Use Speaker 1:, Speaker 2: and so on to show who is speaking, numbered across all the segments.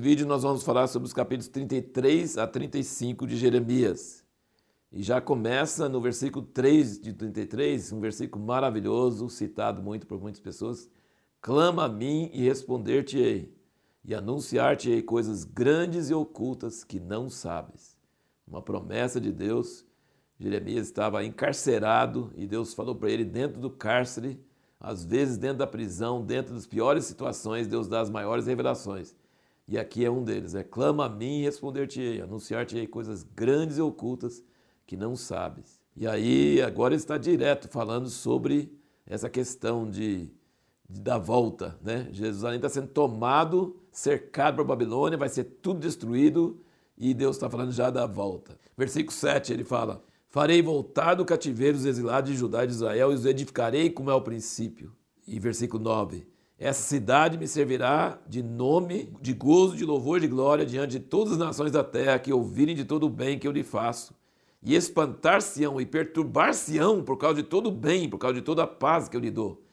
Speaker 1: Nesse vídeo nós vamos falar sobre os capítulos 33 a 35 de Jeremias. E já começa no versículo 3 de 33, um versículo maravilhoso, citado muito por muitas pessoas. Clama a mim e responder-te-ei, e anunciar-te-ei coisas grandes e ocultas que não sabes. Uma promessa de Deus. Jeremias estava encarcerado e Deus falou para ele dentro do cárcere, às vezes dentro da prisão, dentro das piores situações, Deus dá as maiores revelações. E aqui é um deles, é clama a mim e responder-te-ei, anunciar-te-ei coisas grandes e ocultas que não sabes. E aí, agora está direto falando sobre essa questão de, de da volta, né? Jerusalém está sendo tomado, cercado para a Babilônia, vai ser tudo destruído e Deus está falando já da volta. Versículo 7 ele fala: Farei voltar do cativeiro os exilados de Judá e de Israel e os edificarei como é o princípio. E versículo 9: Essa cidade me servirá de nome, de gozo, de louvor, de glória diante de todas as nações da terra que ouvirem de todo o bem que eu lhe faço e espantar-se-ão e perturbar-se-ão por causa de todo o bem, por causa de toda a paz que eu lhe dou.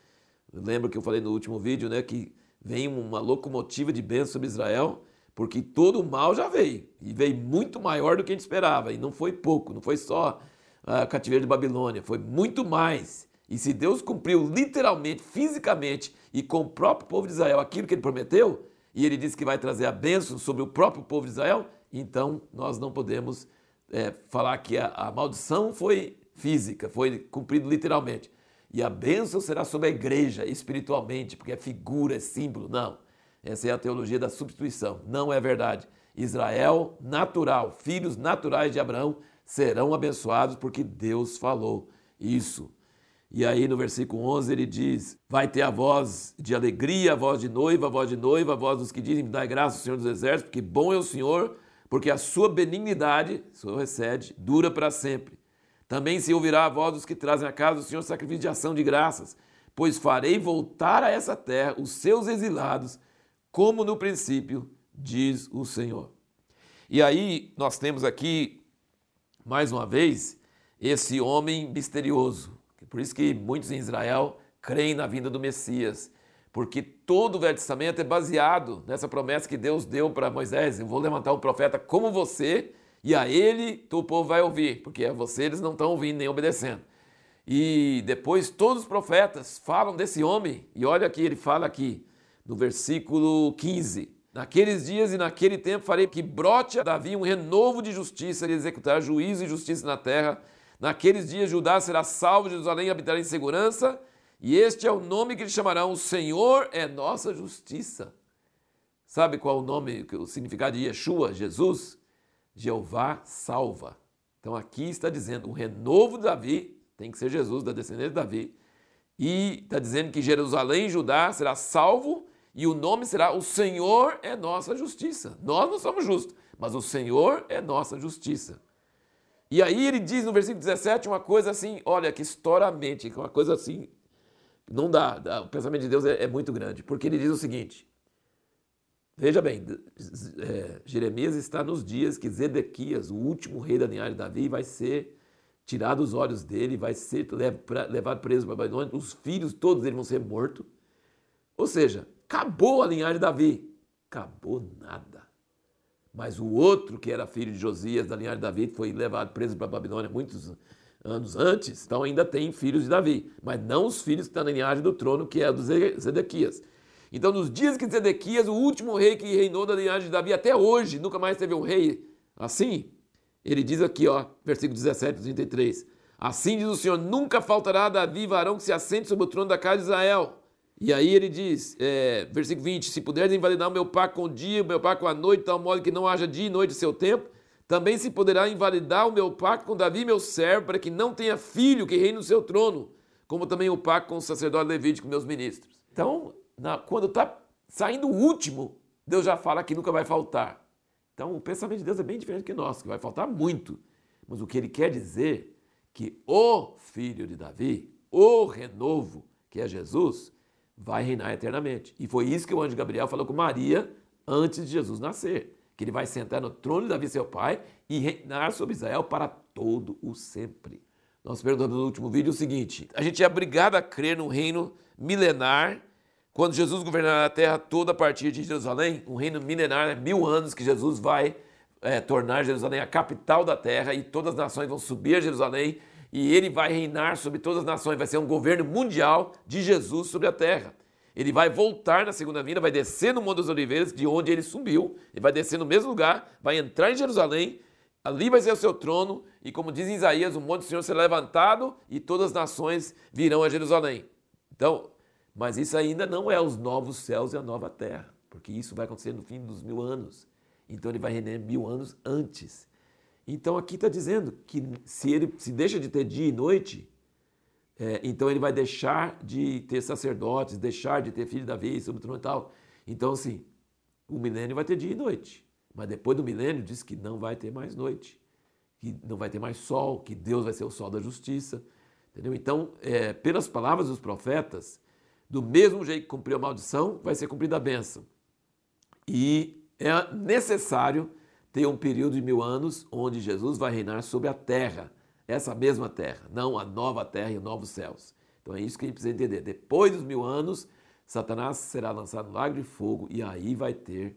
Speaker 1: Lembra que eu falei no último vídeo, né, que vem uma locomotiva de bênção sobre Israel, porque todo o mal já veio, e veio muito maior do que a gente esperava, e não foi pouco, não foi só a cativeiro de Babilônia, foi muito mais. E se Deus cumpriu literalmente, fisicamente e com o próprio povo de Israel aquilo que ele prometeu, e ele disse que vai trazer a bênção sobre o próprio povo de Israel, então nós não podemos é, falar que a, a maldição foi física, foi cumprido literalmente. E a bênção será sobre a igreja espiritualmente, porque é figura, é símbolo. Não. Essa é a teologia da substituição. Não é verdade. Israel natural, filhos naturais de Abraão, serão abençoados porque Deus falou isso. E aí no versículo 11 ele diz: Vai ter a voz de alegria, a voz de noiva, a voz de noiva, a voz dos que dizem: Dai graça ao Senhor dos Exércitos, porque bom é o Senhor porque a sua benignidade, sua recede, dura para sempre. Também se ouvirá a voz dos que trazem a casa do Senhor sacrifício de ação de graças, pois farei voltar a essa terra os seus exilados, como no princípio, diz o Senhor. E aí nós temos aqui, mais uma vez, esse homem misterioso. Por isso que muitos em Israel creem na vinda do Messias porque todo o Velho Testamento é baseado nessa promessa que Deus deu para Moisés: eu vou levantar um profeta como você, e a ele o povo vai ouvir, porque a você eles não estão ouvindo nem obedecendo. E depois todos os profetas falam desse homem, e olha que ele fala aqui, no versículo 15: Naqueles dias e naquele tempo farei que brote a Davi um renovo de justiça e executar juízo e justiça na terra. Naqueles dias Judá será salvo, Jerusalém habitará em segurança e este é o nome que lhe chamarão: O Senhor é nossa justiça. Sabe qual o nome, o significado de Yeshua, Jesus? Jeová salva. Então aqui está dizendo um renovo de Davi, tem que ser Jesus, da descendência de Davi. E está dizendo que Jerusalém e Judá será salvo e o nome será O Senhor é nossa justiça. Nós não somos justos, mas o Senhor é nossa justiça. E aí ele diz no versículo 17 uma coisa assim, olha que historiamente, uma coisa assim não dá, dá, o pensamento de Deus é, é, muito grande, porque ele diz o seguinte: veja bem, é, Jeremias está nos dias que Zedequias, o último rei da linhagem de Davi, vai ser tirado os olhos dele, vai ser levado preso para Babilônia, os filhos todos eles vão ser mortos. Ou seja, acabou a linhagem de Davi. Acabou nada. Mas o outro, que era filho de Josias, da linhagem de Davi, foi levado preso para a Babilônia muitos anos antes, então ainda tem filhos de Davi, mas não os filhos que estão na linhagem do trono, que é dos Zedequias. Então, nos dias que Zedequias, o último rei que reinou da linhagem de Davi até hoje, nunca mais teve um rei assim, ele diz aqui, ó, versículo 17, 33. Assim diz o Senhor: nunca faltará a Davi varão que se assente sobre o trono da casa de Israel. E aí ele diz, é, versículo 20: Se puderes invalidar o meu pacto com o dia, o meu pacto com a noite, tal modo que não haja dia e noite seu tempo, também se poderá invalidar o meu pacto com Davi, meu servo, para que não tenha filho que reine no seu trono, como também o pacto com o sacerdote levítico, meus ministros. Então, na, quando está saindo o último, Deus já fala que nunca vai faltar. Então, o pensamento de Deus é bem diferente que nosso, que vai faltar muito. Mas o que ele quer dizer que o filho de Davi, o renovo, que é Jesus, vai reinar eternamente. E foi isso que o anjo Gabriel falou com Maria antes de Jesus nascer que ele vai sentar no trono de Davi, seu pai, e reinar sobre Israel para todo o sempre. Nós perguntamos no último vídeo o seguinte: a gente é obrigado a crer num reino milenar, quando Jesus governará a terra toda a partir de Jerusalém, um reino milenar, né? mil anos que Jesus vai é, tornar Jerusalém a capital da terra e todas as nações vão subir a Jerusalém e ele vai reinar sobre todas as nações, vai ser um governo mundial de Jesus sobre a terra. Ele vai voltar na segunda vinda, vai descer no Monte das Oliveiras, de onde ele subiu, ele vai descer no mesmo lugar, vai entrar em Jerusalém, ali vai ser o seu trono, e como diz Isaías, o monte do Senhor será levantado e todas as nações virão a Jerusalém. Então, mas isso ainda não é os novos céus e a nova terra, porque isso vai acontecer no fim dos mil anos. Então ele vai reinar mil anos antes. Então aqui está dizendo que se ele se deixa de ter dia e noite, é, então ele vai deixar de ter sacerdotes, deixar de ter filho da vez, sobre o trono e tal. Então, assim, o milênio vai ter dia e noite. Mas depois do milênio diz que não vai ter mais noite, que não vai ter mais sol, que Deus vai ser o sol da justiça. Entendeu? Então, é, pelas palavras dos profetas, do mesmo jeito que cumpriu a maldição, vai ser cumprida a bênção. E é necessário ter um período de mil anos onde Jesus vai reinar sobre a terra, essa mesma terra, não a nova terra e os novos céus. Então é isso que a gente precisa entender. Depois dos mil anos, Satanás será lançado no lago de fogo e aí vai ter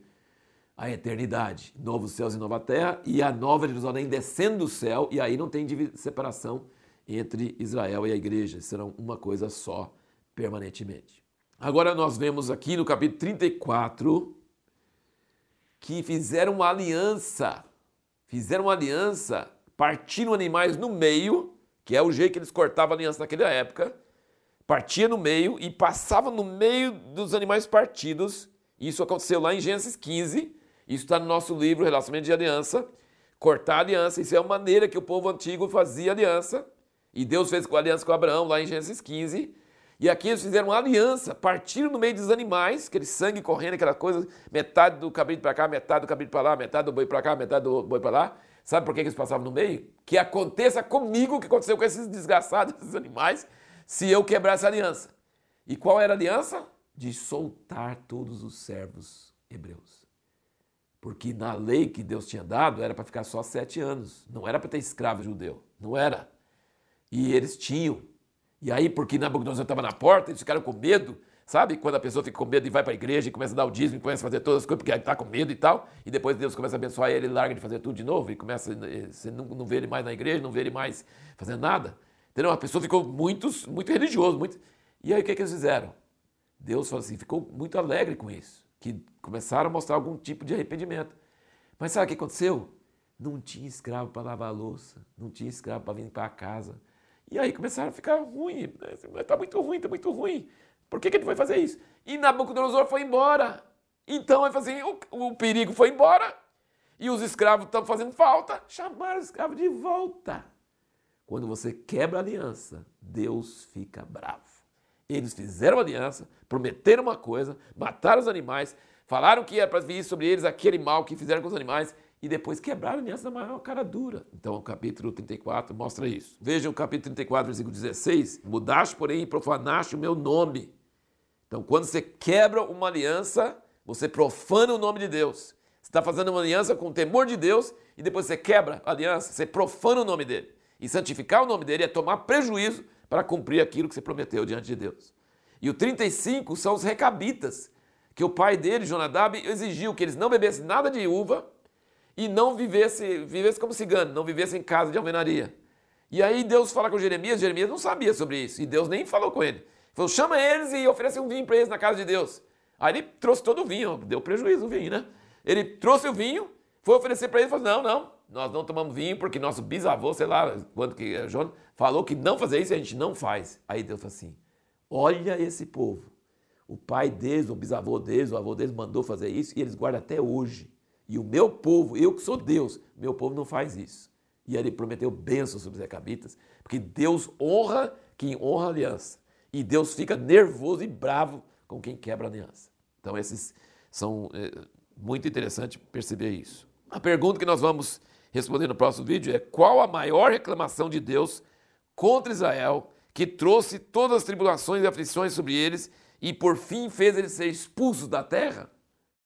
Speaker 1: a eternidade, novos céus e nova terra, e a nova Jerusalém descendo do céu, e aí não tem separação entre Israel e a igreja, serão uma coisa só permanentemente. Agora nós vemos aqui no capítulo 34 que fizeram uma aliança, fizeram uma aliança, partiram animais no meio, que é o jeito que eles cortavam a aliança naquela época, partia no meio e passava no meio dos animais partidos. Isso aconteceu lá em Gênesis 15, isso está no nosso livro Relacionamento de Aliança. Cortar a aliança, isso é a maneira que o povo antigo fazia aliança. E Deus fez com a aliança com Abraão lá em Gênesis 15. E aqui eles fizeram uma aliança, partiram no meio dos animais, aquele sangue correndo, aquela coisa, metade do cabrito para cá, metade do cabrito para lá, metade do boi para cá, metade do boi para lá. Sabe por que eles passavam no meio? Que aconteça comigo o que aconteceu com esses desgraçados, esses animais, se eu quebrar essa aliança. E qual era a aliança? De soltar todos os servos hebreus. Porque na lei que Deus tinha dado era para ficar só sete anos, não era para ter escravo judeu, não era. E eles tinham. E aí, porque Nabucodonosor estava na porta, eles ficaram com medo, sabe? Quando a pessoa fica com medo e vai para a igreja e começa a dar o dízimo, começa a fazer todas as coisas porque está com medo e tal, e depois Deus começa a abençoar ele, larga de fazer tudo de novo e começa, você não, não vê ele mais na igreja, não vê ele mais fazendo nada. Entendeu? A pessoa ficou muito, muito religioso, muito... E aí o que, que eles fizeram? Deus falou assim, ficou muito alegre com isso, que começaram a mostrar algum tipo de arrependimento. Mas sabe o que aconteceu? Não tinha escravo para lavar a louça, não tinha escravo para vir para casa, e aí começaram a ficar ruim. Está muito ruim, está muito ruim. Por que, que ele foi fazer isso? E Nabucodonosor foi embora. Então, é assim, o, o perigo foi embora. E os escravos estão fazendo falta. Chamaram os escravos de volta. Quando você quebra a aliança, Deus fica bravo. Eles fizeram aliança, prometeram uma coisa, mataram os animais, falaram que era para vir sobre eles aquele mal que fizeram com os animais e depois quebraram a aliança da maior cara dura. Então o capítulo 34 mostra isso. Vejam o capítulo 34, versículo 16. Mudaste, porém, e profanaste o meu nome. Então quando você quebra uma aliança, você profana o nome de Deus. Você está fazendo uma aliança com o temor de Deus e depois você quebra a aliança, você profana o nome dele. E santificar o nome dele é tomar prejuízo para cumprir aquilo que você prometeu diante de Deus. E o 35 são os recabitas, que o pai dele, Jonadab, exigiu que eles não bebessem nada de uva, e não vivesse, vivesse como cigano, não vivesse em casa de alvenaria. E aí Deus fala com Jeremias, Jeremias não sabia sobre isso, e Deus nem falou com ele. Ele falou, chama eles e oferece um vinho para eles na casa de Deus. Aí ele trouxe todo o vinho, deu prejuízo o vinho, né? Ele trouxe o vinho, foi oferecer para eles e falou, não, não, nós não tomamos vinho porque nosso bisavô, sei lá, quando que é Jonas, falou que não fazer isso e a gente não faz. Aí Deus falou assim, olha esse povo, o pai deles, o bisavô deles, o avô deles mandou fazer isso e eles guardam até hoje. E o meu povo, eu que sou Deus, meu povo não faz isso. E ele prometeu bênçãos sobre os recabitas, porque Deus honra quem honra a aliança. E Deus fica nervoso e bravo com quem quebra a aliança. Então, esses são é, muito interessante perceber isso. A pergunta que nós vamos responder no próximo vídeo é: qual a maior reclamação de Deus contra Israel que trouxe todas as tribulações e aflições sobre eles e por fim fez eles ser expulsos da terra?